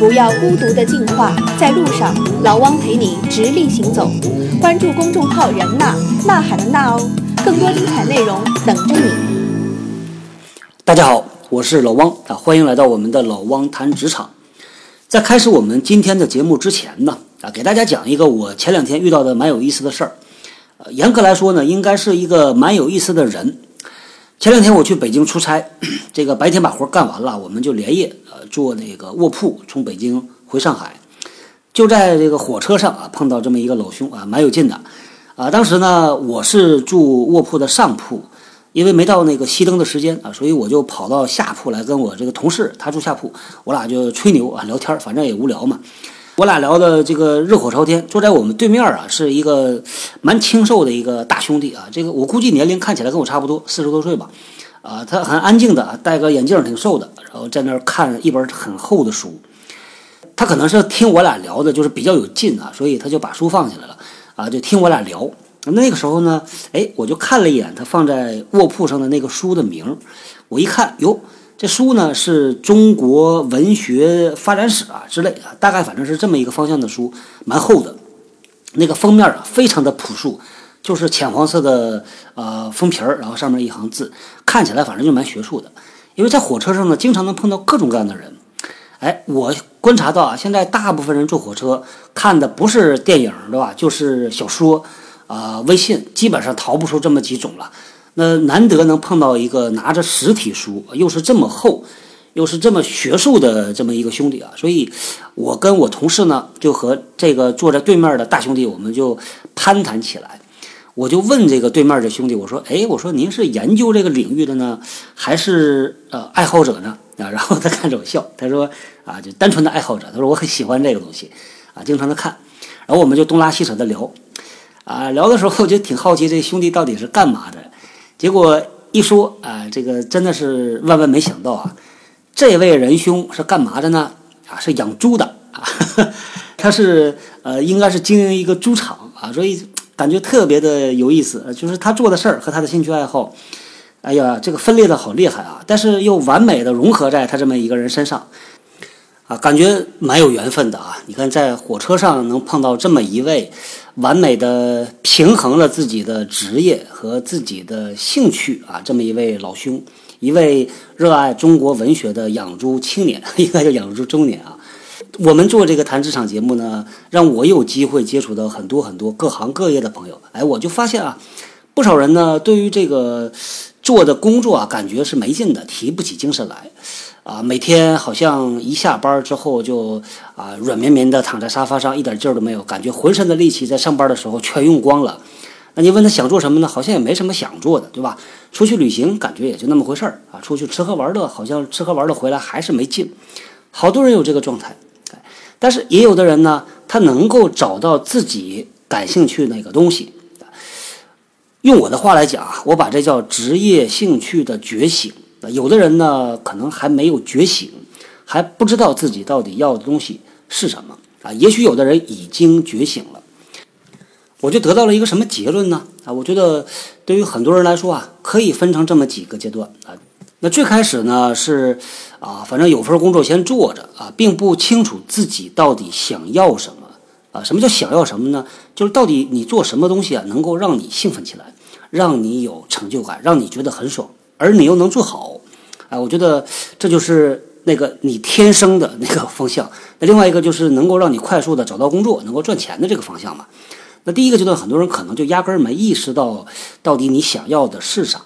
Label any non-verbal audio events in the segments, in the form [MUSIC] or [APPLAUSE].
不要孤独的进化，在路上，老汪陪你直立行走。关注公众号“人呐呐喊的呐哦，更多精彩内容等着你。大家好，我是老汪啊，欢迎来到我们的老汪谈职场。在开始我们今天的节目之前呢，啊，给大家讲一个我前两天遇到的蛮有意思的事儿。呃，严格来说呢，应该是一个蛮有意思的人。前两天我去北京出差，[CLEARS THROAT] 这个白天把活干完了，我们就连夜呃坐那个卧铺从北京回上海。就在这个火车上啊，碰到这么一个老兄啊，蛮有劲的啊。当时呢，我是住卧铺的上铺，因为没到那个熄灯的时间啊，所以我就跑到下铺来跟我这个同事，他住下铺，我俩就吹牛啊，聊天，反正也无聊嘛。我俩聊的这个热火朝天，坐在我们对面啊，是一个蛮清瘦的一个大兄弟啊。这个我估计年龄看起来跟我差不多，四十多岁吧。啊，他很安静的，戴个眼镜，挺瘦的，然后在那儿看一本很厚的书。他可能是听我俩聊的，就是比较有劲啊，所以他就把书放下来了啊，就听我俩聊。那个时候呢，哎，我就看了一眼他放在卧铺上的那个书的名，我一看，哟。这书呢是中国文学发展史啊之类的，大概反正是这么一个方向的书，蛮厚的。那个封面啊非常的朴素，就是浅黄色的呃封皮儿，然后上面一行字，看起来反正就蛮学术的。因为在火车上呢，经常能碰到各种各样的人。哎，我观察到啊，现在大部分人坐火车看的不是电影对吧，就是小说啊、微信，基本上逃不出这么几种了。那难得能碰到一个拿着实体书，又是这么厚，又是这么学术的这么一个兄弟啊，所以，我跟我同事呢，就和这个坐在对面的大兄弟，我们就攀谈起来。我就问这个对面的兄弟，我说：“哎，我说您是研究这个领域的呢，还是呃爱好者呢？”啊，然后他看着我笑，他说：“啊，就单纯的爱好者。”他说：“我很喜欢这个东西，啊，经常的看。”然后我们就东拉西扯的聊，啊，聊的时候我就挺好奇这兄弟到底是干嘛的。结果一说啊，这个真的是万万没想到啊！这位仁兄是干嘛的呢？啊，是养猪的啊，[LAUGHS] 他是呃，应该是经营一个猪场啊，所以感觉特别的有意思。就是他做的事儿和他的兴趣爱好，哎呀，这个分裂的好厉害啊！但是又完美的融合在他这么一个人身上啊，感觉蛮有缘分的啊！你看，在火车上能碰到这么一位。完美的平衡了自己的职业和自己的兴趣啊，这么一位老兄，一位热爱中国文学的养猪青年，[LAUGHS] 应该叫养猪中年啊。我们做这个谈职场节目呢，让我有机会接触到很多很多各行各业的朋友。哎，我就发现啊，不少人呢，对于这个做的工作啊，感觉是没劲的，提不起精神来。啊，每天好像一下班之后就啊软绵绵的躺在沙发上，一点劲儿都没有，感觉浑身的力气在上班的时候全用光了。那你问他想做什么呢？好像也没什么想做的，对吧？出去旅行感觉也就那么回事儿啊，出去吃喝玩乐好像吃喝玩乐回来还是没劲。好多人有这个状态，但是也有的人呢，他能够找到自己感兴趣那个东西。用我的话来讲啊，我把这叫职业兴趣的觉醒。有的人呢，可能还没有觉醒，还不知道自己到底要的东西是什么啊。也许有的人已经觉醒了，我就得到了一个什么结论呢？啊，我觉得对于很多人来说啊，可以分成这么几个阶段啊。那最开始呢是啊，反正有份工作先做着啊，并不清楚自己到底想要什么啊。什么叫想要什么呢？就是到底你做什么东西啊，能够让你兴奋起来，让你有成就感，让你觉得很爽。而你又能做好，啊，我觉得这就是那个你天生的那个方向。那另外一个就是能够让你快速的找到工作，能够赚钱的这个方向嘛。那第一个阶段，很多人可能就压根儿没意识到到底你想要的是啥。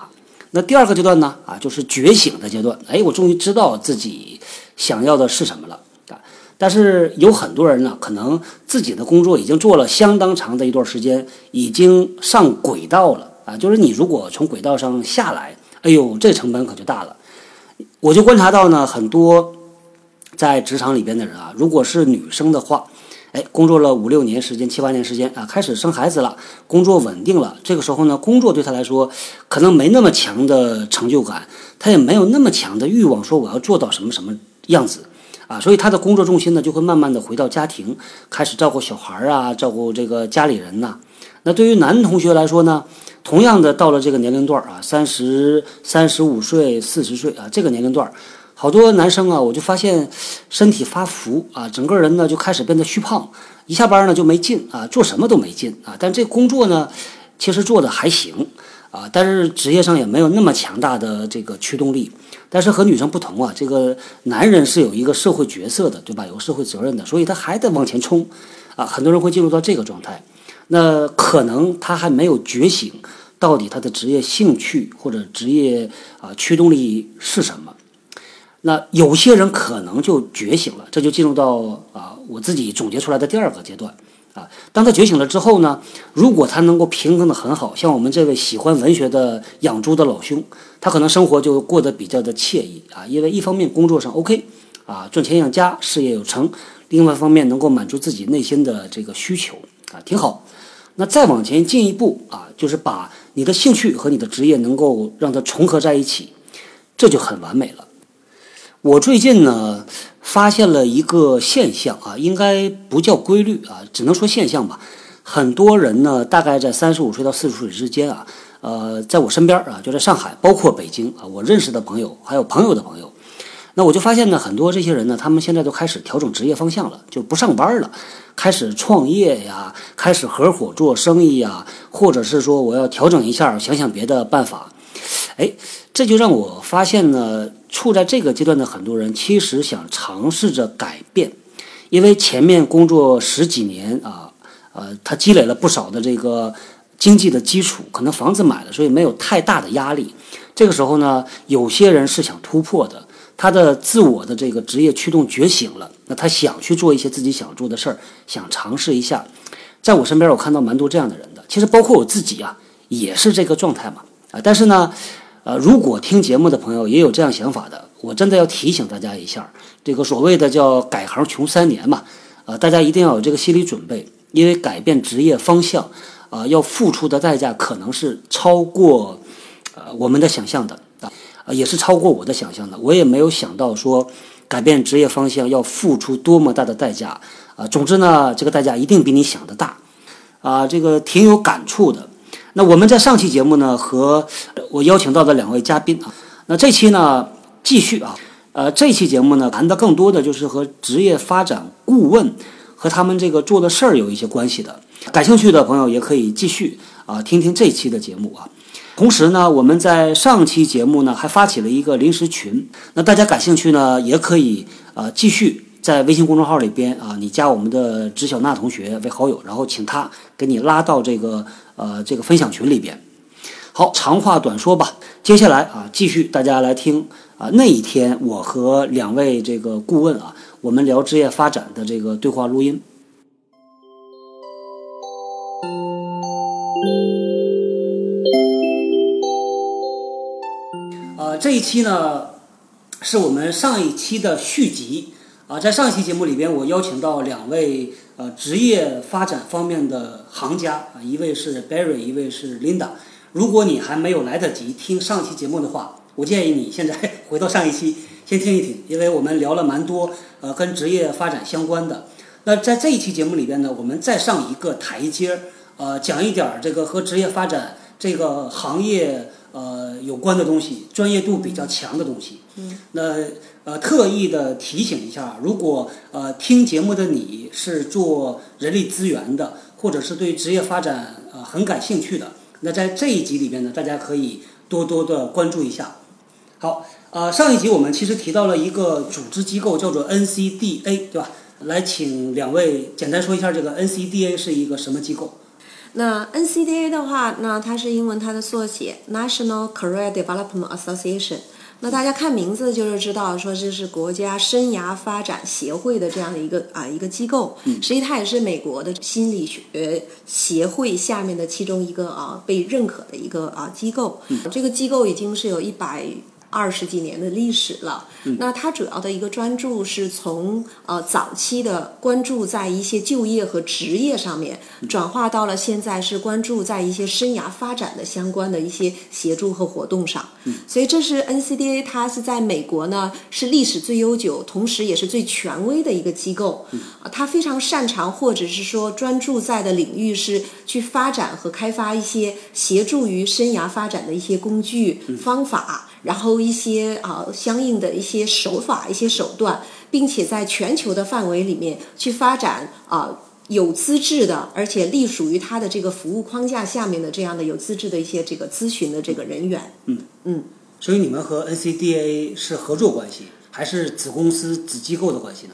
那第二个阶段呢，啊，就是觉醒的阶段。哎，我终于知道自己想要的是什么了啊。但是有很多人呢，可能自己的工作已经做了相当长的一段时间，已经上轨道了啊。就是你如果从轨道上下来。哎呦，这成本可就大了。我就观察到呢，很多在职场里边的人啊，如果是女生的话，哎，工作了五六年时间、七八年时间啊，开始生孩子了，工作稳定了。这个时候呢，工作对她来说可能没那么强的成就感，她也没有那么强的欲望，说我要做到什么什么样子啊。所以她的工作重心呢，就会慢慢的回到家庭，开始照顾小孩啊，照顾这个家里人呐。那对于男同学来说呢？同样的，到了这个年龄段啊，三十三十五岁、四十岁啊，这个年龄段，好。多男生啊，我就发现身体发福啊，整个人呢就开始变得虚胖，一下班呢就没劲啊，做什么都没劲啊。但这工作呢，其实做的还行啊，但是职业上也没有那么强大的这个驱动力。但是和女生不同啊，这个男人是有一个社会角色的，对吧？有社会责任的，所以他还得往前冲啊。很多人会进入到这个状态，那可能他还没有觉醒，到底他的职业兴趣或者职业啊驱动力是什么？那有些人可能就觉醒了，这就进入到啊我自己总结出来的第二个阶段啊。当他觉醒了之后呢，如果他能够平衡的很好，像我们这位喜欢文学的养猪的老兄，他可能生活就过得比较的惬意啊，因为一方面工作上 OK 啊，赚钱养家，事业有成，另外一方面能够满足自己内心的这个需求啊，挺好。那再往前进一步啊，就是把你的兴趣和你的职业能够让它重合在一起，这就很完美了。我最近呢发现了一个现象啊，应该不叫规律啊，只能说现象吧。很多人呢，大概在三十五岁到四十岁之间啊，呃，在我身边啊，就在上海，包括北京啊，我认识的朋友，还有朋友的朋友，那我就发现呢，很多这些人呢，他们现在都开始调整职业方向了，就不上班了，开始创业呀，开始合伙做生意呀，或者是说我要调整一下，想想别的办法。哎，这就让我发现呢，处在这个阶段的很多人其实想尝试着改变，因为前面工作十几年啊，呃，他积累了不少的这个经济的基础，可能房子买了，所以没有太大的压力。这个时候呢，有些人是想突破的，他的自我的这个职业驱动觉醒了，那他想去做一些自己想做的事儿，想尝试一下。在我身边，我看到蛮多这样的人的，其实包括我自己啊，也是这个状态嘛。啊，但是呢，呃，如果听节目的朋友也有这样想法的，我真的要提醒大家一下，这个所谓的叫改行穷三年嘛，啊，大家一定要有这个心理准备，因为改变职业方向，啊，要付出的代价可能是超过，呃，我们的想象的啊，也是超过我的想象的，我也没有想到说改变职业方向要付出多么大的代价，啊，总之呢，这个代价一定比你想的大，啊，这个挺有感触的。那我们在上期节目呢，和我邀请到的两位嘉宾啊，那这期呢继续啊，呃，这期节目呢谈的更多的就是和职业发展顾问和他们这个做的事儿有一些关系的。感兴趣的朋友也可以继续啊听听这期的节目啊。同时呢，我们在上期节目呢还发起了一个临时群，那大家感兴趣呢也可以啊继续。在微信公众号里边啊，你加我们的知晓娜同学为好友，然后请他给你拉到这个呃这个分享群里边。好，长话短说吧，接下来啊，继续大家来听啊那一天我和两位这个顾问啊，我们聊职业发展的这个对话录音。这一期呢，是我们上一期的续集。啊，在上一期节目里边，我邀请到两位呃职业发展方面的行家啊，一位是 Barry，一位是 Linda。如果你还没有来得及听上期节目的话，我建议你现在 [LAUGHS] 回到上一期先听一听，因为我们聊了蛮多呃跟职业发展相关的。那在这一期节目里边呢，我们再上一个台阶儿，呃，讲一点这个和职业发展这个行业呃有关的东西，专业度比较强的东西。嗯，那。呃，特意的提醒一下，如果呃听节目的你是做人力资源的，或者是对职业发展呃很感兴趣的，那在这一集里面呢，大家可以多多的关注一下。好，呃，上一集我们其实提到了一个组织机构，叫做 NCDA，对吧？来，请两位简单说一下这个 NCDA 是一个什么机构？那 NCDA 的话，那它是英文它的缩写，National Career Development Association。那大家看名字就是知道，说这是国家生涯发展协会的这样的一个啊一个机构，实际它也是美国的心理学协会下面的其中一个啊被认可的一个啊机构。这个机构已经是有一百。二十几年的历史了，那它主要的一个专注是从呃早期的关注在一些就业和职业上面，转化到了现在是关注在一些生涯发展的相关的一些协助和活动上。所以这是 NCDA，它是在美国呢是历史最悠久，同时也是最权威的一个机构。啊，它非常擅长或者是说专注在的领域是去发展和开发一些协助于生涯发展的一些工具方法。然后一些啊相应的一些手法、一些手段，并且在全球的范围里面去发展啊。有资质的，而且隶属于他的这个服务框架下面的这样的有资质的一些这个咨询的这个人员。嗯嗯，所以你们和 NCDA 是合作关系，还是子公司、子机构的关系呢？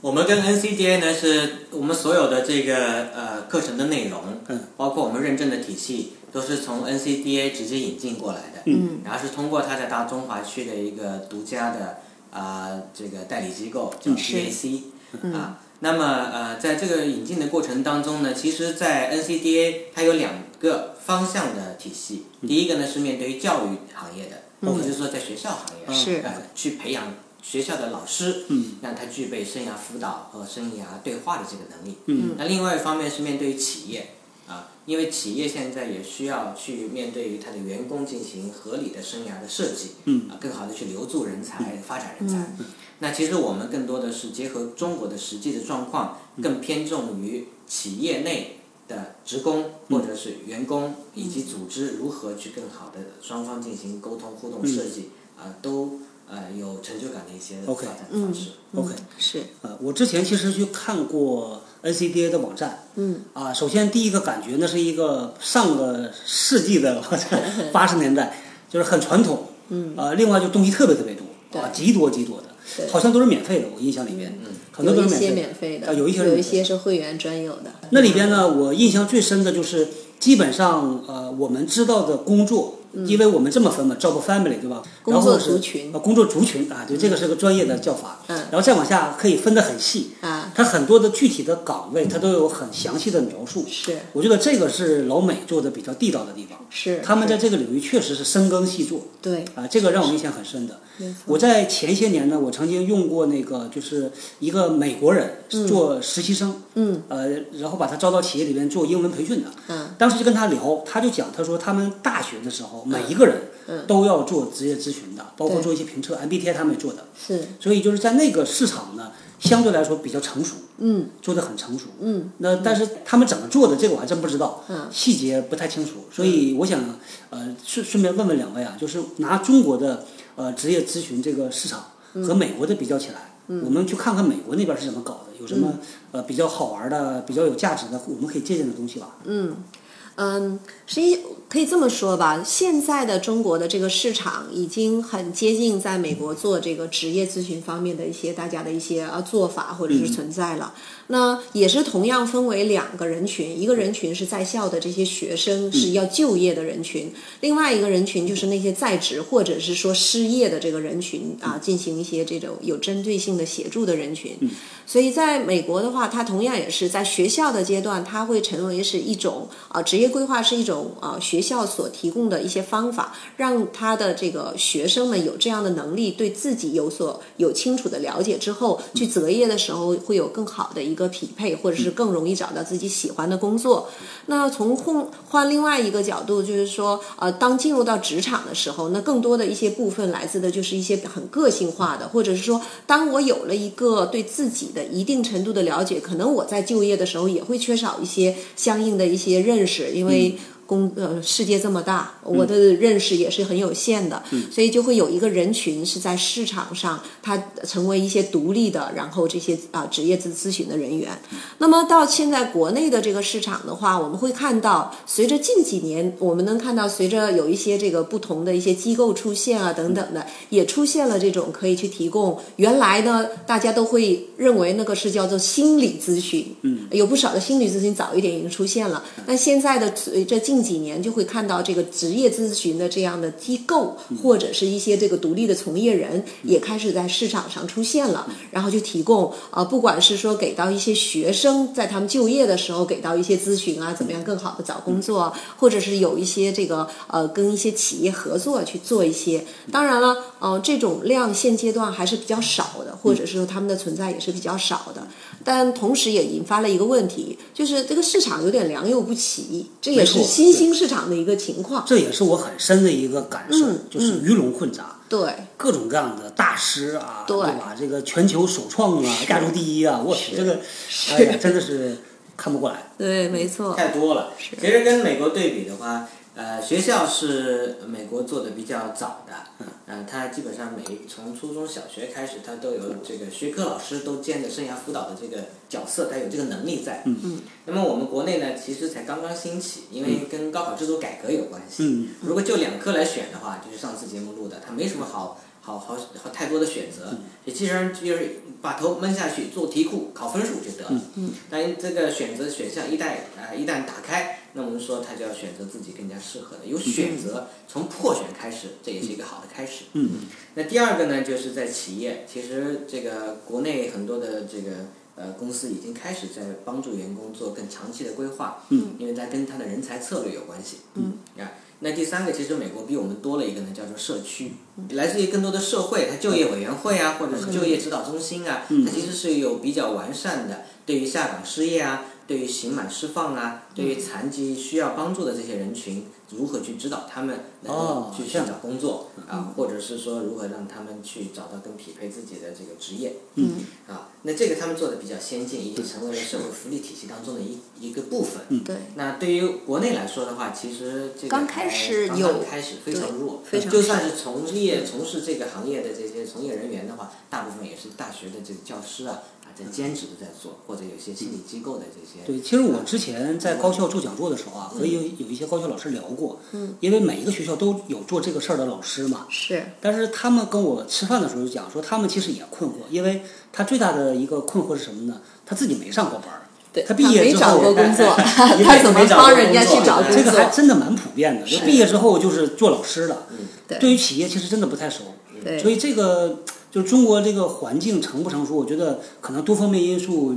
我们跟 NCDA 呢，是我们所有的这个呃课程的内容，嗯，包括我们认证的体系，都是从 NCDA 直接引进过来的，嗯，然后是通过它在大中华区的一个独家的啊、这个代理机构叫嗯是。BAC，、啊，那么呃在这个引进的过程当中呢，其实，在 NCDA 它有两个方向的体系，第一个呢是面对于教育行业的，或者是说在学校行业，是。呃去培养学校的老师，嗯，让他具备生涯辅导和生涯对话的这个能力。嗯，那另外一方面是面对于企业啊，因为企业现在也需要去面对于他的员工进行合理的生涯的设计，嗯。啊，更好的去留住人才、发展人才。那其实我们更多的是结合中国的实际的状况，更偏重于企业内的职工或者是员工以及组织如何去更好的双方进行沟通、互动设计，啊，都呃有成就感的一些发 OK 展方式。OK 是，呃，我之前其实去看过 NCDA 的网站，嗯。啊，首先第一个感觉那是一个上个世纪的 [LAUGHS] 八十年代，就是很传统，嗯，呃，另外就东西特别特别多，对。啊，极多极多的，好像都是免费的，我印象里面，嗯。很多都有一些是免免费的，啊有一些有一些是会员专有的。那里边呢，我印象最深的就是，基本上呃，我们知道的工作，因为我们这么分嘛，job family 对吧？嗯工作族群。啊，工作族群啊，就，这个是个专业的叫法。嗯。然后再往下可以分得很细，啊，它很多的具体的岗位，它都有很详细的描述。是。我觉得这个是老美做的比较地道的地方，是，他们在这个领域确实是深耕细作对，啊，这个让我印象很深的。我在前些年呢，我曾经用过那个，就是一个美国人做实习生，嗯。呃，然后把他招到企业里边做英文培训的。嗯。当时就跟他聊，他就讲，他说他们大学的时候，每一个人嗯都要做职业咨询的，包括做一些评测，MBTI 他们也做的。是，所以就是在那个市场呢，相对来说比较成熟，嗯做的很成熟。嗯那但是他们怎么做的，这个我还真不知道，嗯细节不太清楚。所以我想，呃，顺顺便问问两位啊，就是拿中国的呃职业咨询这个市场嗯和美国的比较起来，我们去看看美国那边是怎么搞的，有什嗯么呃比较好玩的、比较有价值的，我们可以借鉴的东西吧？嗯。嗯，实际可以这么说吧，现在的中国的这个市场已经很接近在美国做这个职业咨询方面的一些大家的一些呃做法或者是存在了。那也是同样分为两个人群，一个人群是在校的这些学生是要就业的人群，另外一个人群就是那些在职或者是说失业的这个人群啊，进行一些这种有针对性的协助的人群。所以在美国的话，它同样也是在学校的阶段，它会成为是一种啊、职业规划是一种啊、学校所提供的一些方法，让他的这个学生们有这样的能力，对自己有所有清楚的了解之后，去择业的时候会有更好的一一个匹配，或者是更容易找到自己喜欢的工作。那从换换另外一个角度，就是说，呃，当进入到职场的时候，那更多的一些部分来自的就是一些很个性化的，或者是说，当我有了一个对自己的一定程度的了解，可能我在就业的时候也会缺少一些相应的一些认识，因为。公呃，世界这么大，我的认识也是很有限的，所以就会有一个人群是在市场上，他成为一些独立的，然后这些啊、职业咨咨询的人员。那么到现在国内的这个市场的话，我们会看到，随着近几年我们能看到，随着有一些这个不同的一些机构出现啊等等的，也出现了这种可以去提供。原来呢，大家都会认为那个是叫做心理咨询，嗯，有不少的心理咨询早一点已经出现了。那现在的随着近几年就会看到这个职业咨询的这样的机构，或者是一些这个独立的从业人也开始在市场上出现了，然后就提供啊、呃不管是说给到一些学生在他们就业的时候给到一些咨询啊，怎么样更好的找工作啊，或者是有一些这个呃跟一些企业合作去做一些。当然了，呃，这种量现阶段还是比较少的，或者是说他们的存在也是比较少的。但同时也引发了一个问题，就是这个市场有点良莠不齐，这也是新兴市场的一个情况。这也是我很深的一个感受，嗯就是鱼龙混杂。对，各种各样的大师啊，对吧？这个全球首创啊，亚洲第一啊，我去，这个，哎呀，真的是看不过来。对，没错。太多了。其实跟美国对比的话，呃，学校是美国做的比较早的，呃，它基本上每从初中小学开始，它都有这个学科老师都兼着生涯辅导的这个角色，它有这个能力在。嗯嗯。那么我们国内呢，其实才刚刚兴起，因为跟高考制度改革有关系。嗯。如果就两科来选的话，就是上次节目录的，它没什么好好好好太多的选择，也其实就是把头闷下去做题库考分数就得了。嗯。但这个选择选项一旦啊一旦打开。那我们说，他就要选择自己更加适合的，有选择，从破选开始，这也是一个好的开始。嗯。那第二个呢，就是在企业，其实这个国内很多的这个呃公司已经开始在帮助员工做更长期的规划。嗯。因为它跟他的人才策略有关系。嗯。啊，那第三个，其实美国比我们多了一个呢，叫做社区，来自于更多的社会，它就业委员会啊，或者是就业指导中心啊，它其实是有比较完善的对于下岗失业啊。对于刑满释放啊，对于残疾需要帮助的这些人群，如何去指导他们能够去寻找工作啊，或者是说如何让他们去找到更匹配自己的这个职业，嗯，啊，那这个他们做的比较先进，已经成为了社会福利体系当中的一一个部分。嗯，对。那对于国内来说的话，其实这个刚开始有开始非常弱，非常就算是从业从事这个行业的这些从业人员的话，大部分也是大学的这个教师啊。在兼职的在做，或者有些心理机构的这些。对，其实我之前在高校做讲座的时候啊，和有有一些高校老师聊过。嗯。因为每一个学校都有做这个事儿的老师嘛。是。但是他们跟我吃饭的时候就讲说，他们其实也困惑，因为他最大的一个困惑是什么呢？他自己没上过班儿。对。他毕业之后。没找过工作。[LAUGHS] 他怎么帮人家去找工作？这个还真的蛮普遍的。就毕业之后就是做老师了。嗯。对。对于企业其实真的不太熟。对。所以这个。就是中国这个环境成不成熟，我觉得可能多方面因素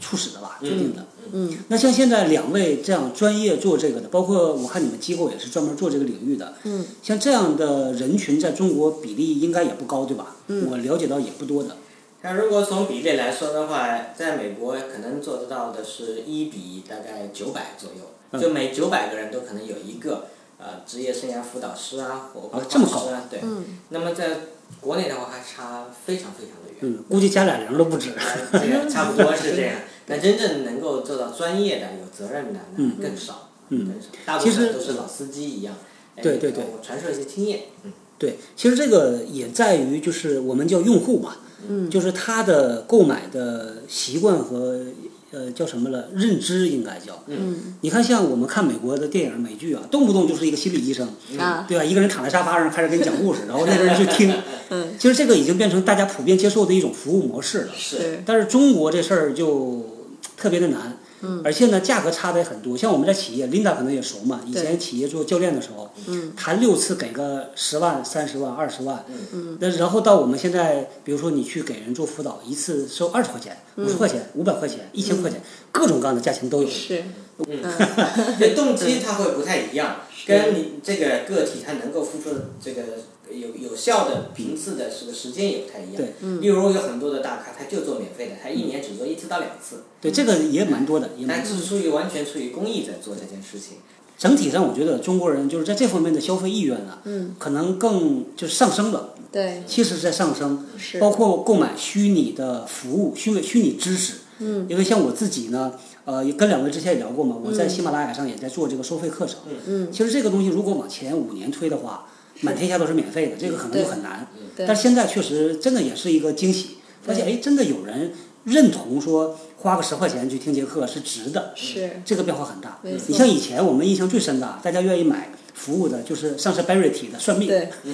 促使的吧，决定的。嗯。那像现在两位这样专业做这个的，包括我看你们机构也是专门做这个领域的。嗯。像这样的人群在中国比例应该也不高，对吧？嗯。我了解到也不多的。那如果从比例来说的话，在美国可能做得到的是一比大概九百左右，就每九百个人都可能有一个呃职业生涯辅导师啊或规划师啊，对。嗯。那么在国内的话还差非常非常的远，嗯，估计加俩零都不止。对，[LAUGHS] 差不多是这样。但真正能够做到专业的、有责任的，那更少，更少。大部分都是老司机一样，对对对，传授一些经验。嗯，对，其实这个也在于就是我们叫用户嘛，嗯，就是他的购买的习惯和。呃，叫什么了？认知应该叫。嗯。你看，像我们看美国的电影、美剧啊，动不动就是一个心理医生，啊，对吧？一个人躺在沙发上开始给你讲故事，然后那个人去听。[LAUGHS] 嗯。其实这个已经变成大家普遍接受的一种服务模式了。是。但是中国这事儿就特别的难。嗯。而且呢，价格差的也很多。像我们在企业，Linda 可能也熟嘛。以前企业做教练的时候，嗯，谈六次给个十万、三十万、二十万。那然后到我们现在，比如说你去给人做辅导，一次收二十块钱、五十块钱、五百块钱、一千块钱。各种各样的价钱都有。是，嗯，[LAUGHS] 对，动机它会不太一样，跟你这个个体他能够付出的这个有有效的频次的这个时间也不太一样。对，嗯。例如有很多的大咖，他就做免费的，他一年只做一次到两次。对，这个也蛮多的。但是出于完全出于公益在做这件事情。整体上，我觉得中国人就是在这方面的消费意愿呢，嗯，可能更就是上升了。对。其实是在上升。是。包括购买虚拟的服务、虚虚拟知识。嗯，因为像我自己呢，呃，跟两位之前也聊过嘛，我在喜马拉雅上也在做这个收费课程。嗯嗯。其实这个东西如果往前五年推的话，满天下都是免费的，这个可能就很难。对。但是现在确实真的也是一个惊喜，发现哎，真的有人认同说花个十块钱去听节课是值的。是。这个变化很大。你像以前我们印象最深的，大家愿意买服务的就是上次 Barry 提的算命。对。[LAUGHS]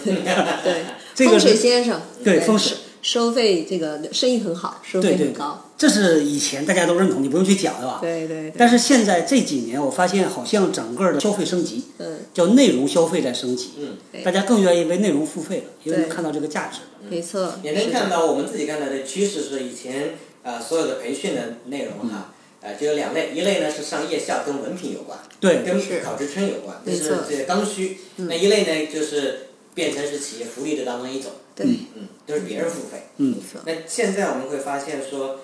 对。这个风水先生。对风水。收费这个生意很好，收费很高。这是以前大家都认同，你不用去讲，对吧？对对。但是现在这几年，我发现好像整个的消费升级，嗯，叫内容消费在升级，嗯，大家更愿意为内容付费了，因为能看到这个价值。没错。也能看到我们自己看到的趋势是，以前呃所有的培训的内容哈，呃就有两类，一类呢是上夜校，跟文凭有关，对，跟考职称有关，这是这个刚需。那一类呢就是变成是企业福利的当中一种。对，嗯，都是别人付费。嗯，那现在我们会发现说，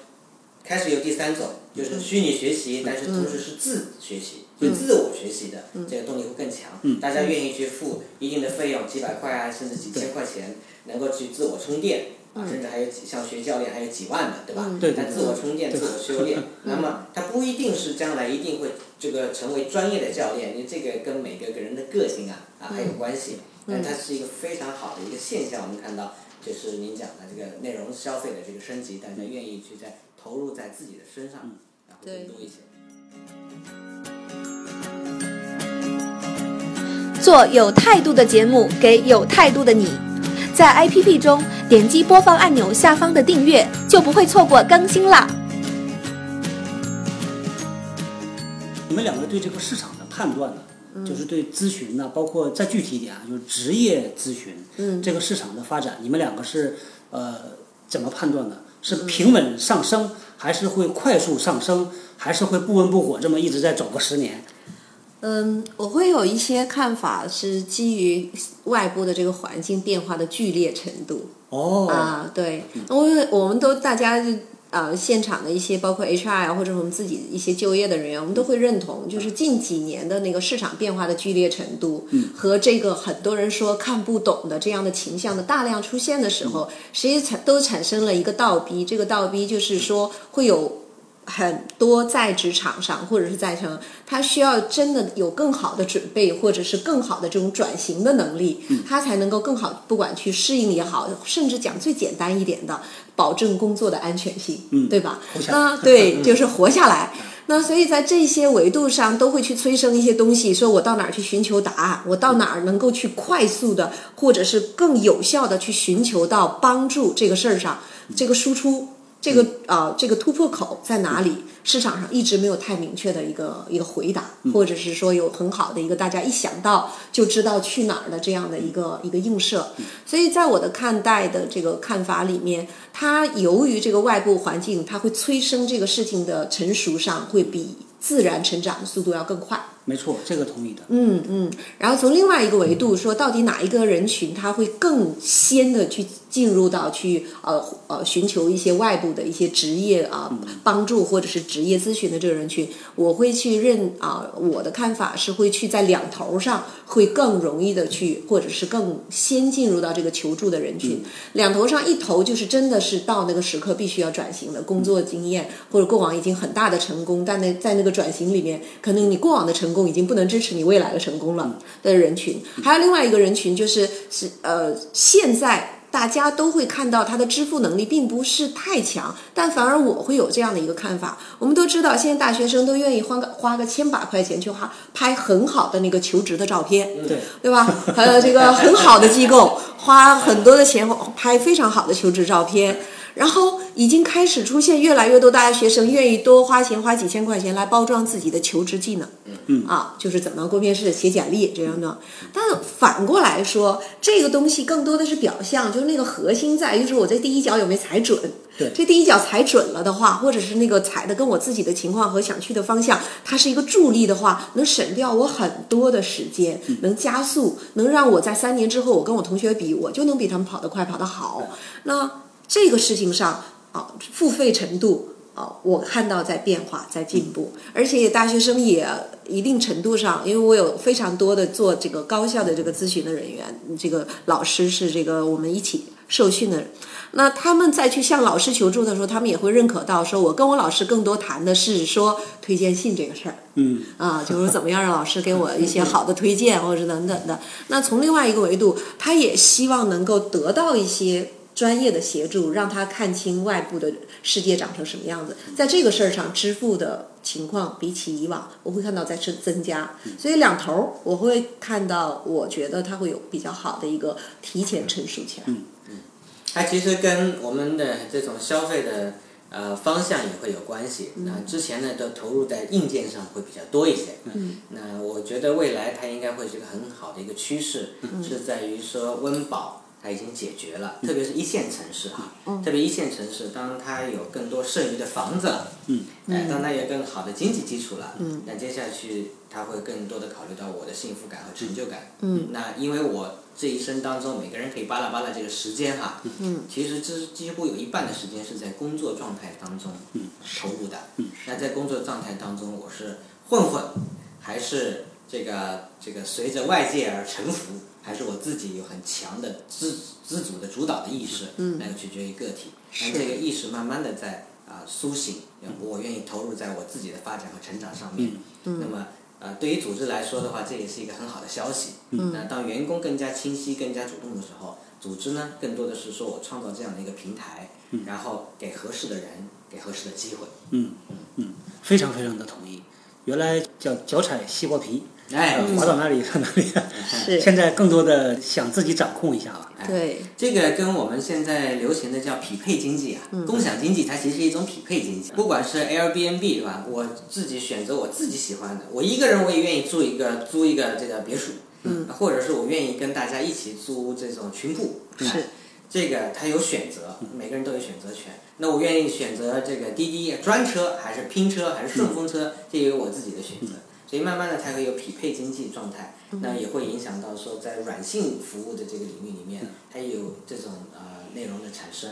开始有第三种，就是虚拟学习，但是同时是自学习，就自我学习的这个动力会更强。嗯，大家愿意去付一定的费用，几百块啊，甚至几千块钱，能够去自我充电，啊，甚至还有几像学教练还有几万的，对吧？对对但自我充电、自我修炼，那么他不一定是将来一定会这个成为专业的教练，因为这个跟每个人的个性啊啊还有关系。但它是一个非常好的一个现象，我们看到就是您讲的这个内容消费的这个升级，大家愿意去在投入在自己的身上，然后更多一些。做有态度的节目，给有态度的你。在 APP 中点击播放按钮下方的订阅，就不会错过更新啦。你们两个对这个市场的判断呢？就是对咨询呢，包括再具体一点啊，就是职业咨询，嗯，这个市场的发展，你们两个是呃怎么判断的？是平稳上升，还是会快速上升，还是会不温不火这么一直在走个十年？嗯，我会有一些看法是基于外部的这个环境变化的剧烈程度。哦，啊，对，我我们都大家就呃现场的一些包括 HR 啊，或者我们自己一些就业的人员，我们都会认同，就是近几年的那个市场变化的剧烈程度，和这个很多人说看不懂的这样的倾向的大量出现的时候，实际产都产生了一个倒逼，这个倒逼就是说会有。很多在职场上或者是在成，他需要真的有更好的准备，或者是更好的这种转型的能力，他才能够更好，不管去适应也好，甚至讲最简单一点的，保证工作的安全性，嗯对吧活？下来那对，[LAUGHS] 就是活下来。那所以在这些维度上都会去催生一些东西，说我到哪儿去寻求答案，我到哪儿能够去快速的，或者是更有效的去寻求到帮助这个事儿上，这个输出。这个啊、这个突破口在哪里？市场上一直没有太明确的一个一个回答，或者是说有很好的一个大家一想到就知道去哪儿的这样的一个一个映射。所以在我的看待的这个看法里面，它由于这个外部环境，它会催生这个事情的成熟上会比自然成长的速度要更快。没错，这个同意的。嗯嗯，然后从另外一个维度说，到底哪一个人群他会更先的去进入到去呃呃寻求一些外部的一些职业啊、帮助或者是职业咨询的这个人群，我会去认啊、我的看法是会去在两头上会更容易的去，或者是更先进入到这个求助的人群。两头上一头就是真的是到那个时刻必须要转型的工作经验或者过往已经很大的成功，但那在那个转型里面，可能你过往的成功已经不能支持你未来的成功了的人群。还有另外一个人群就是是呃现在。大家都会看到他的支付能力并不是太强，但反而我会有这样的一个看法。我们都知道，现在大学生都愿意花个花个千把块钱去花拍很好的那个求职的照片，对对吧？还有这个很好的机构，花很多的钱拍非常好的求职照片，然后已经开始出现越来越多大学生愿意多花钱，花几千块钱来包装自己的求职技能。嗯嗯啊，就是怎么过面试、写简历这样的。但反过来说，这个东西更多的是表象，就是那个核心在于，就是我这第一脚有没有踩准。对这第一脚踩准了的话，或者是那个踩的跟我自己的情况和想去的方向，它是一个助力的话，能省掉我很多的时间，能加速，能让我在三年之后，我跟我同学比，我就能比他们跑得快，跑得好。那这个事情上啊，付费程度啊，我看到在变化，在进步，而且大学生也一定程度上，因为我有非常多的做这个高校的这个咨询的人员，这个老师是这个我们一起受训的人。那他们再去向老师求助的时候，他们也会认可到，说我跟我老师更多谈的是说推荐信这个事儿。嗯啊，就是怎么样让老师给我一些好的推荐，或者是等等的。那从另外一个维度，他也希望能够得到一些专业的协助，让他看清外部的世界长成什么样子。在这个事儿上，支付的情况比起以往，我会看到在增增加。所以两头儿我会看到，我觉得它会有比较好的一个提前成熟起来。嗯嗯它其实跟我们的这种消费的呃方向也会有关系。那之前呢都投入在硬件上会比较多一些。嗯。那我觉得未来它应该会是一个很好的一个趋势，是在于说温饱它已经解决了，特别是一线城市哈，特别一线城市，当它有更多剩余的房子了，嗯，哎，当它有更好的经济基础了，嗯，那接下去他会更多的考虑到我的幸福感和成就感。嗯。那因为我这一生当中，每个人可以巴拉巴拉这个时间哈，嗯，其实这几乎有一半的时间是在工作状态当中投入的。嗯那在工作状态当中，我是混混，还是这个这个随着外界而臣服，还是我自己有很强的自自主的主导的意识，嗯，那个取决于个体。但这个意识慢慢的在啊苏醒，我愿意投入在我自己的发展和成长上面。嗯，那么呃，对于组织来说的话，这也是一个很好的消息。嗯，那当员工更加清晰、更加主动的时候，组织呢，更多的是说我创造这样的一个平台，然后给合适的人，给合适的机会。嗯嗯，非常非常的同意。原来叫脚踩西瓜皮，哎，滑到哪里到哪里。是现在更多的想自己掌控一下了。对，这个跟我们现在流行的叫匹配经济啊，共享经济，它其实是一种匹配经济。不管是 Airbnb 对吧？我自己选择我自己喜欢的，我一个人我也愿意住一个租一个这个别墅，嗯，或者是我愿意跟大家一起租这种群铺，是这个他有选择，每个人都有选择权。那我愿意选择这个滴滴专车还是拼车还是顺风车，这也有我自己的选择。所以慢慢的才会有匹配经济状态，那也会影响到说在软性服务的这个领域里面，它也有这种呃内容的产生。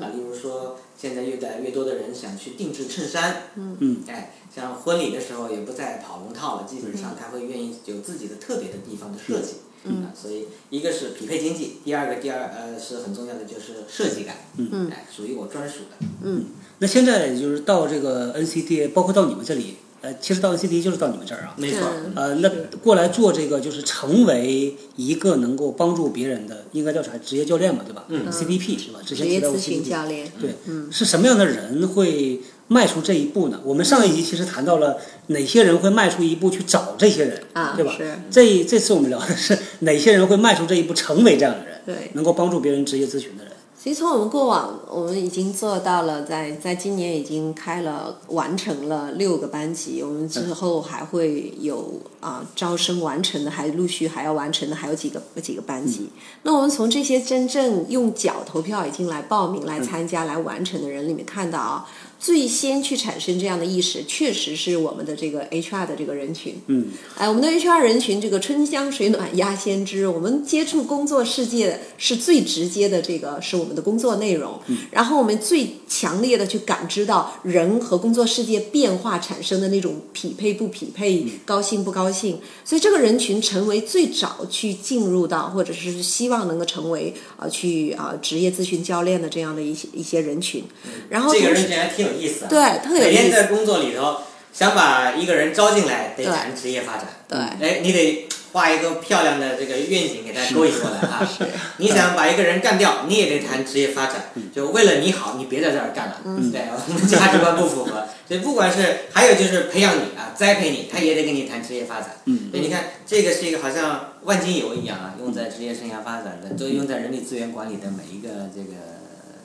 啊，例如说现在越来越多的人想去定制衬衫，嗯，哎，像婚礼的时候也不再跑龙套了，基本上他会愿意有自己的特别的地方的设计。嗯，啊，所以一个是匹配经济，第二个第二呃是很重要的就是设计感，嗯，哎，属于我专属的。嗯，那现在就是到这个 NCTA，包括到你们这里，呃，其实到 NCTA 就是到你们这儿啊。没错，嗯呃，那过来做这个就是成为一个能够帮助别人的，应该叫啥职业教练嘛，对吧？嗯，CDP 是吧？之前提到过职业咨询 CDP 教练，对，是什么样的人会迈出这一步呢？我们上一集其实谈到了哪些人会迈出一步去找这些人，啊对吧？是这这次我们聊的是哪些人会迈出这一步成为这样的人，对能够帮助别人职业咨询的人。其实从我们过往，我们已经做到了在，在今年已经开了完成了六个班级，我们之后还会有啊、招生完成的，还陆续还要完成的，还有几个几个班级。那我们从这些真正用脚投票已经来报名、来参加、来完成的人里面看到啊，最先去产生这样的意识，确实是我们的这个 HR 的这个人群。嗯，哎，我们的 HR 人群，这个春香水暖鸭先知，我们接触工作世界是最直接的，这个是我们的工作内容。嗯，然后我们最强烈的去感知到人和工作世界变化产生的那种匹配不匹配、高兴不高兴，所以这个人群成为最早去进入到，或者是希望能够成为啊、呃去啊、职业咨询教练的这样的一些一些人群。然后这个人群还挺有意思啊。对特有意思每天在工作里头，想把一个人招进来，得谈职业发展。对哎，你得画一个漂亮的这个愿景给他勾引过来啊。[LAUGHS] 你想把一个人干掉，你也得谈职业发展。就为了你好，你别在这儿干了。嗯对，我们价值观不符合。[LAUGHS] 所以不管是还有就是培养你啊，栽培你，他也得跟你谈职业发展。嗯所以你看，这个是一个好像万金油一样啊，用在职业生涯发展的，都用在人力资源管理的每一个这个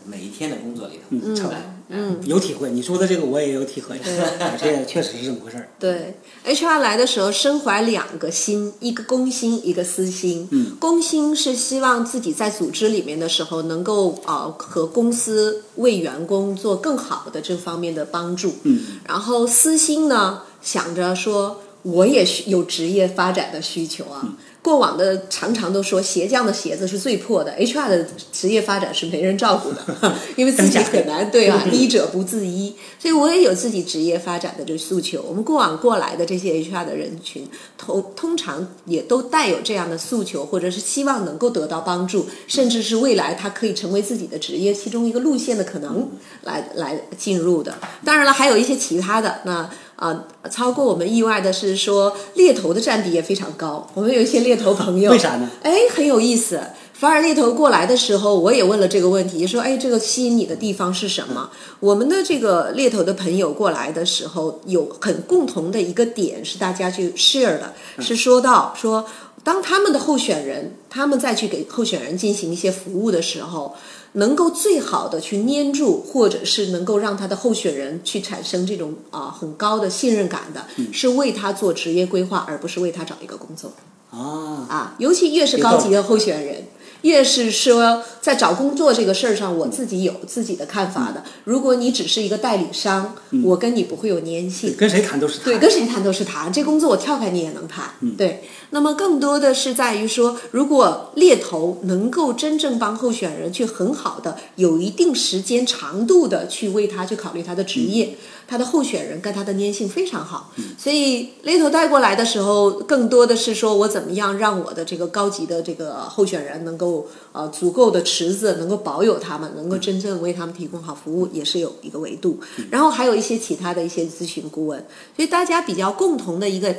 每一天的工作里头。嗯差不多哎嗯，有体会，你说的这个我也有体会，[LAUGHS] 啊这也确实是这么回事儿。对，HR 来的时候身怀两个心，一个公心，一个私心。嗯，公心是希望自己在组织里面的时候能够呃和公司为员工做更好的这方面的帮助。嗯，然后私心呢，想着说我也需有职业发展的需求啊。过往的常常都说鞋匠的鞋子是最破的，HR 的职业发展是没人照顾的，[LAUGHS] 因为自己很难对吧？医者不自医，所以我也有自己职业发展的这个诉求。我们过往过来的这些 HR 的人群，通通常也都带有这样的诉求，或者是希望能够得到帮助，甚至是未来他可以成为自己的职业其中一个路线的可能来来进入的。当然了，还有一些其他的那。啊、超过我们意外的是说，猎头的占比也非常高。我们有一些猎头朋友，为啥呢？哎，很有意思。反而猎头过来的时候，我也问了这个问题，说，哎，这个吸引你的地方是什么？我们的这个猎头的朋友过来的时候，有很共同的一个点是大家去 share 的，是说到说，当他们的候选人，他们再去给候选人进行一些服务的时候，能够最好的去粘住，或者是能够让他的候选人去产生这种啊、很高的信任感的，是为他做职业规划，而不是为他找一个工作。啊，啊，尤其越是高级的候选人，越是说在找工作这个事儿上，我自己有自己的看法的。如果你只是一个代理商，我跟你不会有粘性。跟谁谈都是谈。对，跟谁谈都是谈。这工作我跳开你也能谈。对。那么更多的是在于说，如果猎头能够真正帮候选人去很好的、有一定时间长度的去为他去考虑他的职业，他的候选人跟他的粘性非常好。所以猎头带过来的时候，更多的是说我怎么样让我的这个高级的这个候选人能够呃足够的池子，能够保有他们，能够真正为他们提供好服务，也是有一个维度。然后还有一些其他的一些咨询顾问，所以大家比较共同的一个。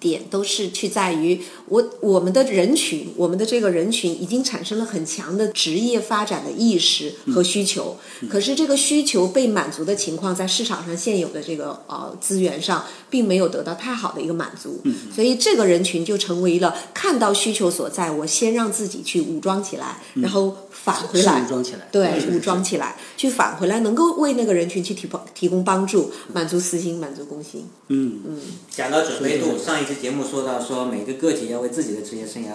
点都是去在于我我们的人群，我们的这个人群已经产生了很强的职业发展的意识和需求，可是这个需求被满足的情况，在市场上现有的这个呃资源上，并没有得到太好的一个满足，所以这个人群就成为了看到需求所在，我先让自己去武装起来，然后返回来，武装起来，对，武装起来，去返回来，能够为那个人群去提供提供帮助，满足私心，满足公心。嗯。嗯，讲到准备度，上一。节目说到说每个个体要为自己的职业生涯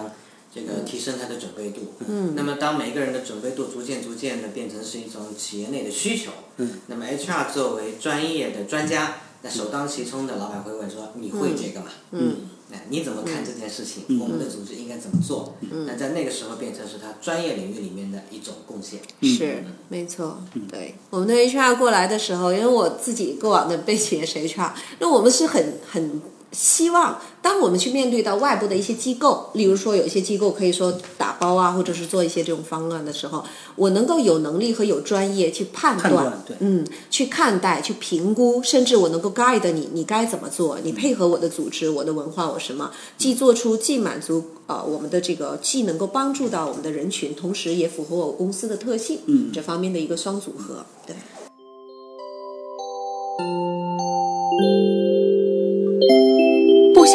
这个提升他的准备度。嗯。那么当每个人的准备度逐渐逐渐的变成是一种企业内的需求。嗯。那么 HR 作为专业的专家，那首当其冲的老板会问说：“你会这个吗？”嗯。那你怎么看这件事情？我们的组织应该怎么做？那在那个时候变成是他专业领域里面的一种贡献。是，没错。对，我们的 HR 过来的时候，因为我自己过往的背景也是 HR，那我们是很很。希望当我们去面对到外部的一些机构，例如说有一些机构可以说打包啊，或者是做一些这种方案的时候，我能够有能力和有专业去判断，嗯，去看待、去评估，甚至我能够 guide 你，你该怎么做，你配合我的组织、我的文化、我什么，既做出既满足呃我们的这个，既能够帮助到我们的人群，同时也符合我公司的特性，嗯，这方面的一个双组合，对。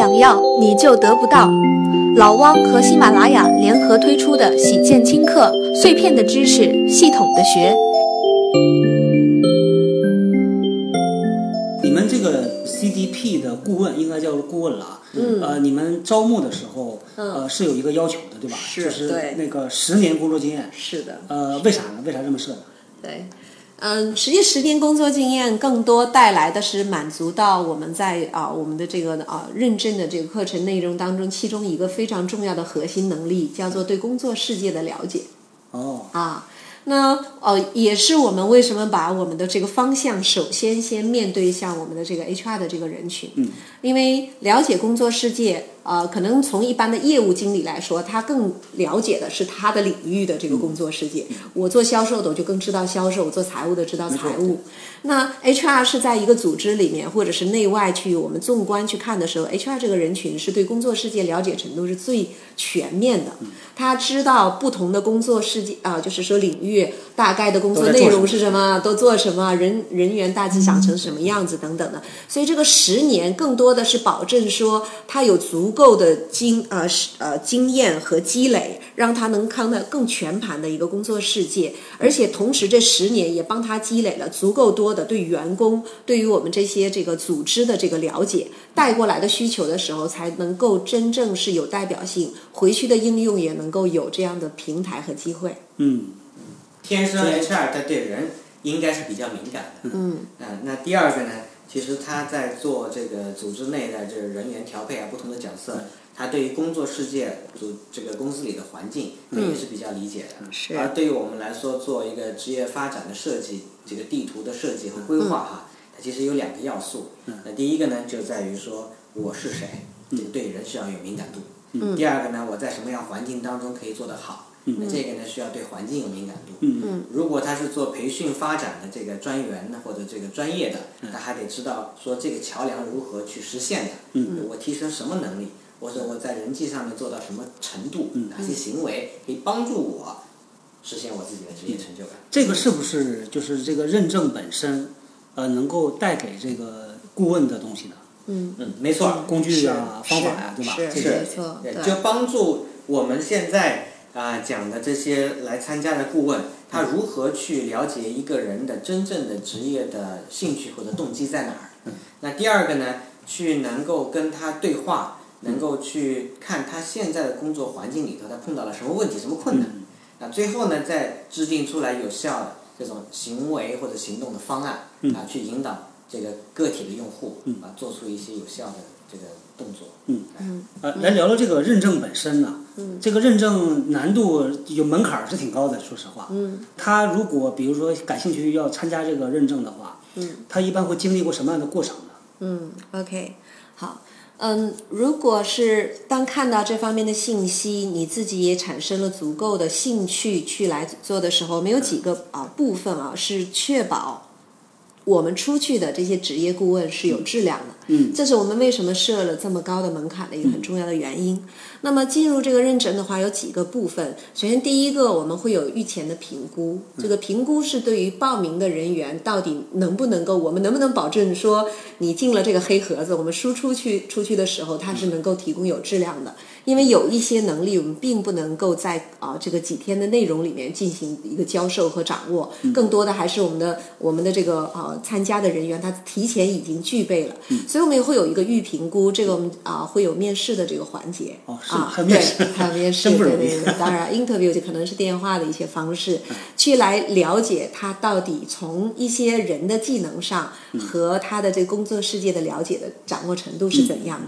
想要你就得不到。老汪和喜马拉雅联合推出的喜见轻课，碎片的知识，系统的学。你们这个 CDP 的顾问应该叫顾问了啊。嗯。呃，你们招募的时候，呃，是有一个要求的，对吧？是。就是那个十年工作经验。是的。呃，为啥呢？为啥这么设的？对。嗯，实际十年工作经验更多带来的是满足到我们在啊我们的这个啊认证的这个课程内容当中，其中一个非常重要的核心能力叫做对工作世界的了解。哦。啊，那呃也是我们为什么把我们的这个方向首先先面对向我们的这个 HR 的这个人群。嗯。因为了解工作世界。呃，可能从一般的业务经理来说，他更了解的是他的领域的这个工作世界。我做销售的，我就更知道销售；我做财务的，知道财务。那 HR 是在一个组织里面，或者是内外去我们纵观去看的时候，HR 这个人群是对工作世界了解程度是最全面的。他知道不同的工作世界啊，就是说领域大概的工作内容是什么，都做什么，人人员大致长成什么样子等等的。所以这个十年更多的是保证说他有足。足够的经呃是呃经验和积累，让他能看到更全盘的一个工作世界，而且同时这十年也帮他积累了足够多的对员工对于我们这些这个组织的这个了解，带过来的需求的时候，才能够真正是有代表性，回去的应用也能够有这样的平台和机会。嗯，天生 HR 他对人应该是比较敏感的。嗯，啊，那第二个呢？其实他在做这个组织内的这个人员调配啊，不同的角色，他对于工作世界组这个公司里的环境，他也是比较理解的。是。而对于我们来说，做一个职业发展的设计，这个地图的设计和规划哈，它其实有两个要素。那第一个呢，就在于说我是谁，这个对人是要有敏感度。嗯。第二个呢，我在什么样环境当中可以做得好。那这个呢，需要对环境有敏感度。嗯如果他是做培训发展的这个专员呢，或者这个专业的，他还得知道说这个桥梁如何去实现的。嗯。我提升什么能力，或者我在人际上面做到什么程度，哪些行为可以帮助我实现我自己的职业成就感？这个是不是就是这个认证本身，呃，能够带给这个顾问的东西呢？嗯嗯，没错，工具啊，方法呀，对吧？是没错，对，就帮助我们现在。啊，讲的这些来参加的顾问，他如何去了解一个人的真正的职业的兴趣或者动机在哪儿？那第二个呢，去能够跟他对话，能够去看他现在的工作环境里头他碰到了什么问题、什么困难。那最后呢，再制定出来有效的这种行为或者行动的方案，啊，去引导这个个体的用户，啊，做出一些有效的这个动作。嗯呃，来聊聊这个认证本身呢。嗯，这个认证难度有门槛是挺高的，说实话。嗯，他如果比如说感兴趣要参加这个认证的话，嗯，他一般会经历过什么样的过程呢？嗯，OK，好，嗯，如果是当看到这方面的信息，你自己也产生了足够的兴趣去来做的时候，没有几个啊部分啊是确保我们出去的这些职业顾问是有质量的。嗯，这是我们为什么设了这么高的门槛的一个很重要的原因。那么进入这个认证的话，有几个部分。首先，第一个我们会有预前的评估，这个评估是对于报名的人员到底能不能够，我们能不能保证说你进了这个黑盒子，我们输出去出去的时候，它是能够提供有质量的。因为有一些能力，我们并不能够在啊这个几天的内容里面进行一个教授和掌握，更多的还是我们的我们的这个呃参加的人员他提前已经具备了，所以我们也会有一个预评估，这个我们啊会有面试的这个环节。哦是啊，对还有面试，[LAUGHS] 对对对，当然 interview 就可能是电话的一些方式，去来了解他到底从一些人的技能上和他的这个工作世界的了解的掌握程度是怎样的。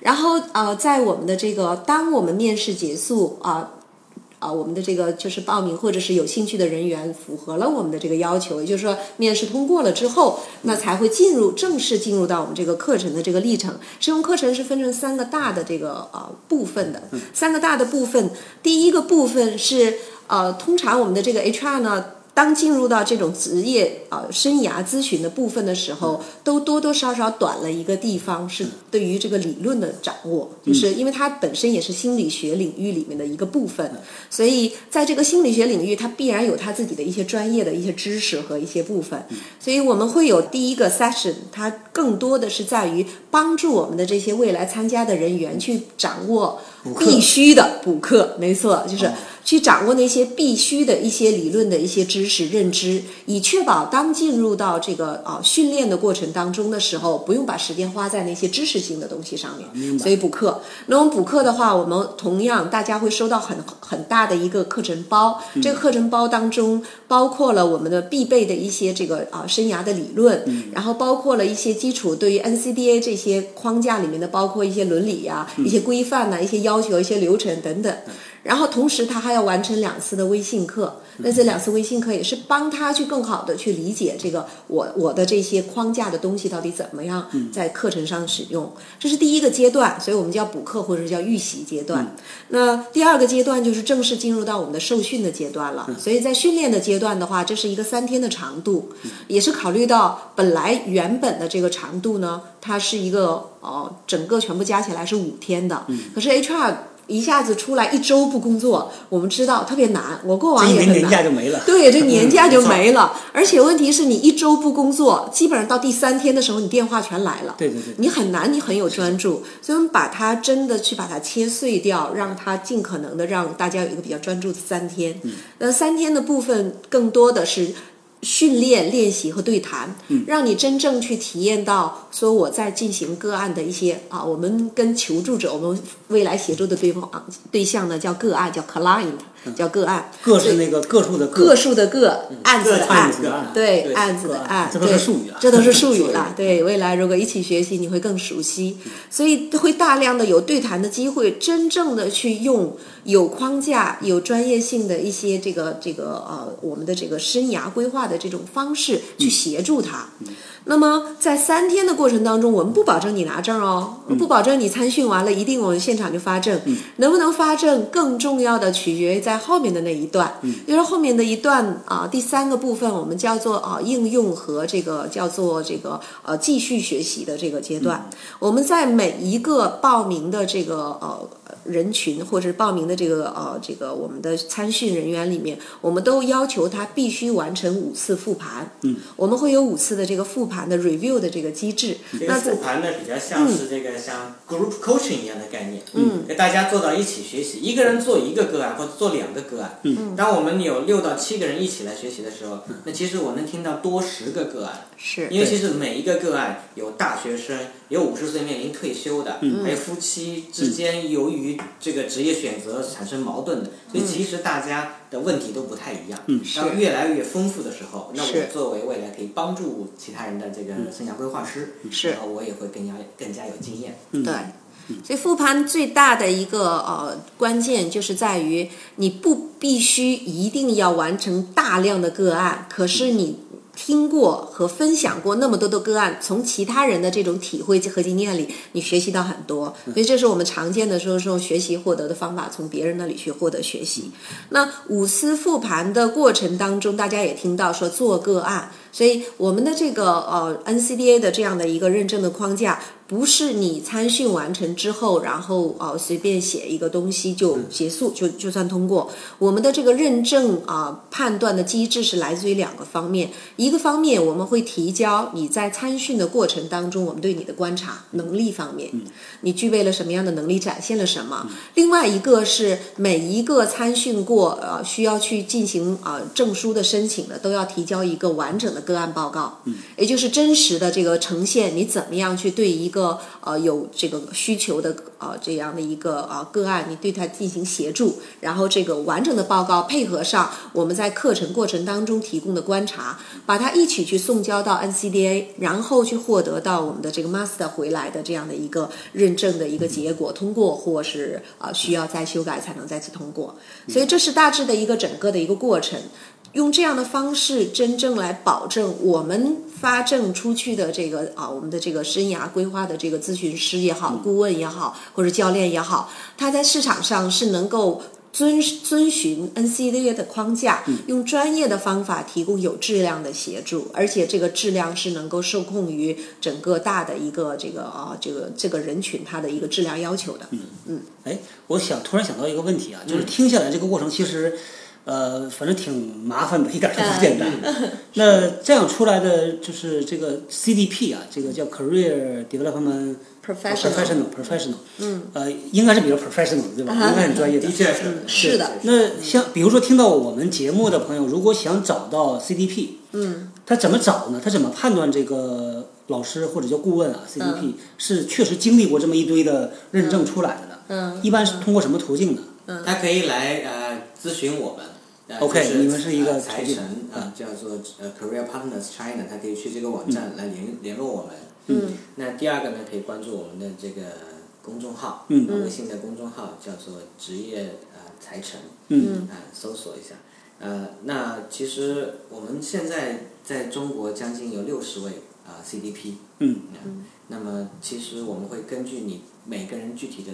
然后呃，在我们的这个，当我们面试结束啊。啊，我们的这个就是报名或者是有兴趣的人员符合了我们的这个要求，也就是说面试通过了之后，那才会进入正式进入到我们这个课程的这个历程。实用课程是分成三个大的这个呃部分的，三个大的部分。第一个部分是呃，通常我们的这个 HR 呢。当进入到这种职业啊、呃、生涯咨询的部分的时候，都多多少少短了一个地方，是对于这个理论的掌握，就是因为它本身也是心理学领域里面的一个部分，所以在这个心理学领域，它必然有它自己的一些专业的一些知识和一些部分，所以我们会有第一个 session，它更多的是在于帮助我们的这些未来参加的人员去掌握必须的补课，没错，就是。去掌握那些必须的一些理论的一些知识认知，以确保当进入到这个啊训练的过程当中的时候，不用把时间花在那些知识性的东西上面。所以补课，那我们补课的话，我们同样大家会收到很很大的一个课程包。这个课程包当中包括了我们的必备的一些这个啊生涯的理论，然后包括了一些基础对于 NCDA 这些框架里面的，包括一些伦理呀、一些规范呐、一些要求、一些流程等等。然后同时他还要完成两次的微信课，那这两次微信课也是帮他去更好的去理解这个我我的这些框架的东西到底怎么样在课程上使用，这是第一个阶段，所以我们叫补课或者叫预习阶段。那第二个阶段就是正式进入到我们的受训的阶段了，所以在训练的阶段的话，这是一个三天的长度，也是考虑到本来原本的这个长度呢，它是一个哦整个全部加起来是五天的，可是 HR。一下子出来一周不工作，我们知道特别难。我过往也很难。年假就没了。对，这年假就没了。而且问题是你一周不工作，基本上到第三天的时候，你电话全来了。对对对。你很难，你很有专注，所以我们把它真的去把它切碎掉，让它尽可能的让大家有一个比较专注的三天。嗯。那三天的部分更多的是。训练、练习和对谈，让你真正去体验到，说我在进行个案的一些啊，我们跟求助者，我们未来协助的对方对象呢叫个案，叫 client，叫个案。个是那个个数的个个数的个，案子的案，对案子的案，这都是术语啊，这都是术语了。[LAUGHS] 对，未来如果一起学习，你会更熟悉，所以会大量的有对谈的机会，真正的去用有框架、有专业性的一些这个这个呃我们的这个生涯规划。的这种方式去协助他。那么在三天的过程当中，我们不保证你拿证哦，不保证你参训完了一定我们现场就发证。能不能发证，更重要的取决于在后面的那一段。就是后面的一段啊，第三个部分我们叫做啊应用和这个叫做这个呃继续学习的这个阶段。我们在每一个报名的这个呃。人群或者是报名的这个呃这个我们的参训人员里面，我们都要求他必须完成五次复盘。嗯，我们会有五次的这个复盘的 review 的这个机制。这个复盘呢，比较像是这个像 group coaching 一样的概念。嗯，大家坐到一起学习，一个人做一个个案或者做两个个案。嗯，当我们有六到七个人一起来学习的时候，那其实我能听到多十个个案。是，因为其实每一个个案有大学生，有五十岁面临退休的，还有夫妻之间由于这个职业选择产生矛盾的，所以其实大家的问题都不太一样。嗯。当越来越丰富的时候，那我作为未来可以帮助其他人的这个生涯规划师，是。然后我也会更加更加有经验。对，所以复盘最大的一个呃关键就是在于你不必须一定要完成大量的个案，可是你。听过和分享过那么多的个案，从其他人的这种体会和经验里，你学习到很多，所以这是我们常见的说说学习获得的方法，从别人那里去获得学习。那五思复盘的过程当中，大家也听到说做个案，所以我们的这个呃 NCDA 的这样的一个认证的框架，不是你参训完成之后，然后呃随便写一个东西就结束，就就算通过。我们的这个认证啊、判断的机制是来自于两个方面，一个方面我们会提交你在参训的过程当中，我们对你的观察能力方面，你具备了什么样的能力，展现了什么。另外一个是每一个参训过呃需要去进行呃证书的申请的，都要提交一个完整的个案报告，也就是真实的这个呈现你怎么样去对一个呃有这个需求的呃这样的一个呃个案，你对它进行协助，然后这个完整的报告配合上我们在课程过程当中提供的观察，把它一起去送交到 NCDA，然后去获得到我们的这个 Master 回来的这样的一个认证的一个结果，通过或是呃需要再修改才能再次通过，所以这是大致的一个整个的一个过程。用这样的方式，真正来保证我们发证出去的这个啊，我们的这个生涯规划的这个咨询师也好，顾问也好，或者教练也好，他在市场上是能够遵遵循 NCDA 的框架，用专业的方法提供有质量的协助，而且这个质量是能够受控于整个大的一个这个啊这个这个人群他的一个质量要求的。嗯。嗯。哎，我想突然想到一个问题啊，就是听下来这个过程其实，呃，反正挺麻烦的，一点儿都不简单。[LAUGHS] 那这样出来的就是这个 CDP 啊，这个叫 Career Development Professional Professional Professional，嗯，呃，应该是比较 professional 对吧？应该很专业的。的确是，是的那像比如说听到我们节目的朋友，如果想找到 CDP，嗯，他怎么找呢？他怎么判断这个老师或者叫顾问啊，CDP、嗯是确实经历过这么一堆的认证出来的呢？嗯，一般是通过什么途径呢？嗯他可以来呃咨询我们。呃 OK，你们是一个呃财神啊，叫做呃 Career Partners China，他可以去这个网站来联联络我们。嗯，那第二个呢，可以关注我们的这个公众号，嗯。呃微信的公众号叫做职业呃财神，嗯。啊、搜索一下。呃，那其实我们现在在中国将近有六十位啊、CDP，嗯。嗯，那么其实我们会根据你每个人具体的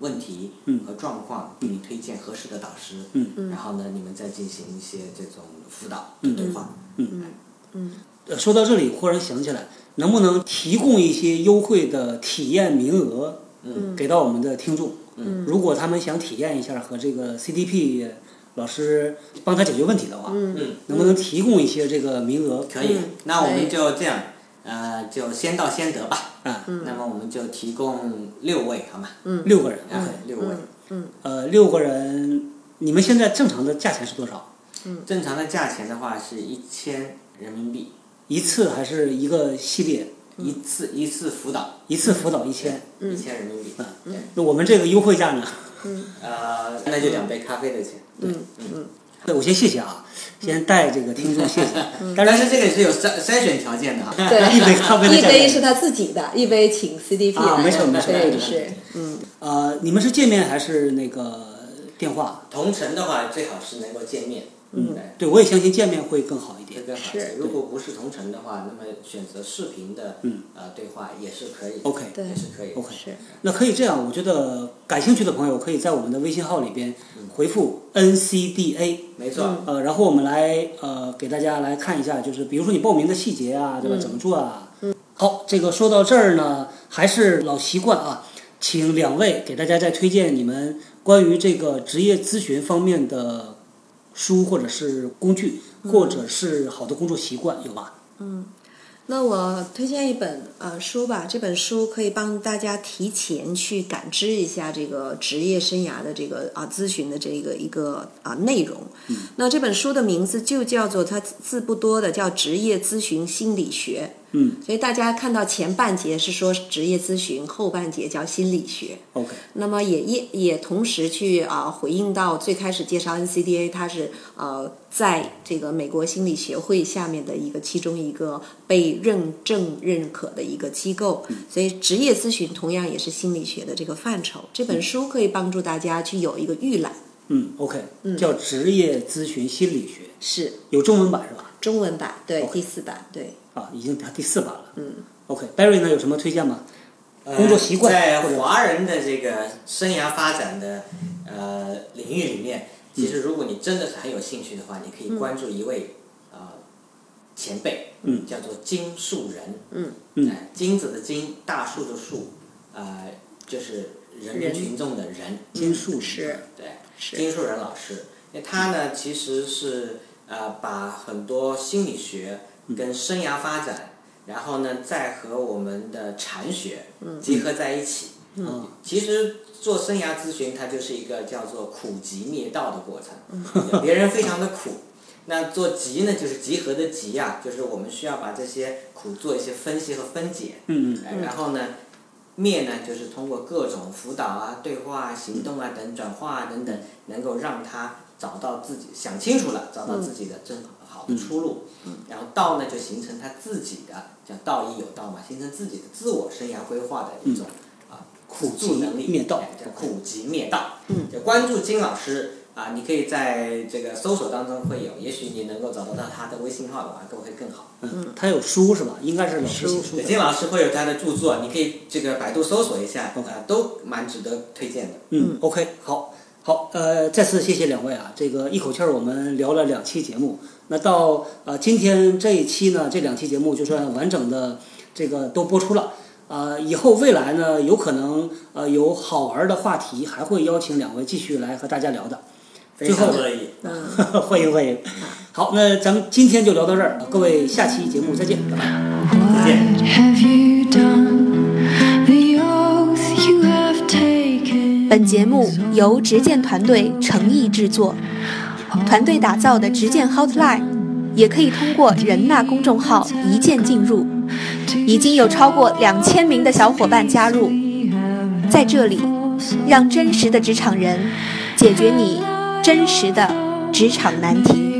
问题嗯。和状况，给你推荐合适的导师，嗯。然后呢，你们再进行一些这种辅导的对话，嗯。嗯，说到这里，忽然想起来，能不能提供一些优惠的体验名额，嗯，给到我们的听众？嗯，如果他们想体验一下和这个 CDP 老师帮他解决问题的话，嗯。嗯，能不能提供一些这个名额？可以嗯，那我们就这样，呃，就先到先得吧。啊，那么我们就提供六位，好吗？六个人啊六位。呃，六个人，你们现在正常的价钱是多少？正常的价钱的话是一千人民币一次还是一个系列？一次一次辅导，一次辅导一千。一千人民币。嗯，那我们这个优惠价呢？呃，那就两杯咖啡的钱。嗯嗯。对，我先谢谢啊，先带这个听众谢谢。但是但是这个是有筛筛选条件的啊。[LAUGHS] 对，一杯咖啡的一价格杯是他自己的，一杯请 CDP 啊没错没错是，嗯，呃，你们是见面还是那个电话？同城的话，最好是能够见面。嗯，对。我也相信见面会更好一点。这更好是。如果不是同城的话，那么选择视频的嗯呃对话也是可以。OK 对也是可以。OK 是，那可以这样，我觉得感兴趣的朋友可以在我们的微信号里边嗯回复 NCDA，没错。呃，然后我们来呃给大家来看一下，就是比如说你报名的细节啊，嗯对吧？怎么做啊？好，这个说到这儿呢，还是老习惯啊，请两位给大家再推荐你们关于这个职业咨询方面的书或者是工具，嗯或者是好的工作习惯，有吧？嗯那我推荐一本呃书吧，这本书可以帮大家提前去感知一下这个职业生涯的这个啊咨询的这个一个啊内容。那这本书的名字就叫做它字不多的叫《职业咨询心理学》，嗯。所以大家看到前半节是说职业咨询，后半节叫心理学。，OK，那么也也也同时去啊、回应到最开始介绍 NCDA，它是呃在这个美国心理学会下面的一个其中一个被认证认可的一个机构，所以职业咨询同样也是心理学的这个范畴。这本书可以帮助大家去有一个预览，嗯，OK，叫职业咨询心理学，是。有中文版是吧？中文版对第四版对。啊，已经第四把了。嗯，OK，Barry 呢有什么推荐吗？工作习惯呃在华人的这个生涯发展的呃领域里面，其实如果你真的是很有兴趣的话，你可以关注一位呃前辈，嗯。叫做金树人，嗯嗯。呃金子的金，大树的树，呃，就是人民群众的人，金树是对，是。金树人老师，因为他呢其实是呃把很多心理学跟生涯发展，然后呢再和我们的禅学结合在一起。嗯其实做生涯咨询，它就是一个叫做苦集灭道的过程。别人非常的苦，那做集呢，就是集合的集啊，就是我们需要把这些苦做一些分析和分解。嗯嗯然后呢，灭呢就是通过各种辅导啊、对话啊、行动啊等转化啊等等，能够让他找到自己想清楚了，找到自己的正出路。然后道呢就形成他自己的叫道义有道嘛，形成自己的自我生涯规划的一种、啊苦辅助能力，集灭道哎叫苦集灭道。嗯，就关注金老师。啊，你可以在这个搜索当中会有，也许你能够找得到他的微信号的话，更会更好。嗯，他有书是吧？应该是老师写书。金老师会有他的著作，你可以这个百度搜索一下，呃，都蛮值得推荐的。嗯，OK，好，好，呃，再次谢谢两位啊，这个一口气儿我们聊了两期节目，那到呃今天这一期呢，这两期节目就算完整的这个都播出了。呃，以后未来呢，有可能呃有好玩的话题，还会邀请两位继续来和大家聊的。非最后常乐意。嗯，[LAUGHS] 欢迎欢迎。好，那咱们今天就聊到这儿，各位下期节目再见，拜拜。Have taken. 本节目由执剑团队诚意制作，团队打造的执剑 Hotline 也可以通过人纳公众号一键进入，已经有超过两千名的小伙伴加入，在这里，让真实的职场人解决你真实的职场难题。